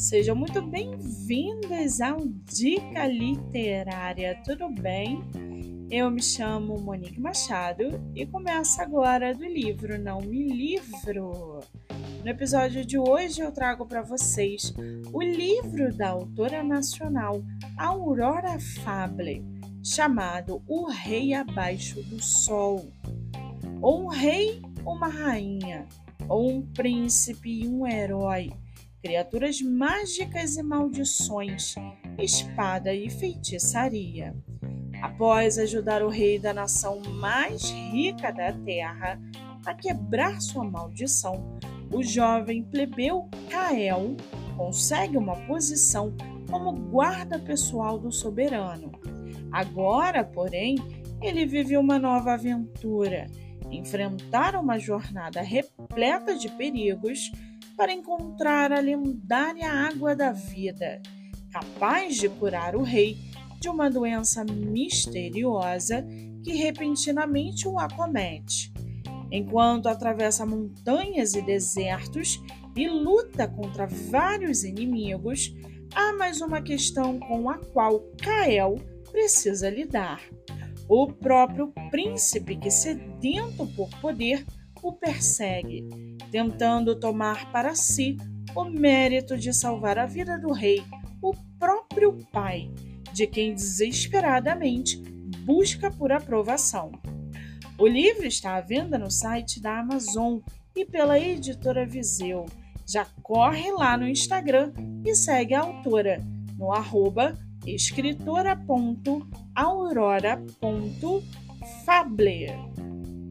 Sejam muito bem-vindos ao Dica Literária, tudo bem? Eu me chamo Monique Machado e começo agora do livro Não Me Livro. No episódio de hoje eu trago para vocês o livro da autora nacional Aurora Fable, chamado O Rei Abaixo do Sol. Ou um rei, uma rainha, ou um príncipe e um herói criaturas mágicas e maldições, espada e feitiçaria. Após ajudar o rei da nação mais rica da terra a quebrar sua maldição, o jovem plebeu Kael consegue uma posição como guarda pessoal do soberano. Agora, porém, ele vive uma nova aventura, enfrentar uma jornada repleta de perigos para encontrar a lendária água da vida, capaz de curar o rei de uma doença misteriosa que repentinamente o acomete. Enquanto atravessa montanhas e desertos e luta contra vários inimigos, há mais uma questão com a qual Kael precisa lidar. O próprio príncipe, que sedento por poder, o persegue, tentando tomar para si o mérito de salvar a vida do rei, o próprio pai, de quem desesperadamente busca por aprovação. O livro está à venda no site da Amazon e pela editora Viseu. Já corre lá no Instagram e segue a autora no arroba escritora.aurora.fable.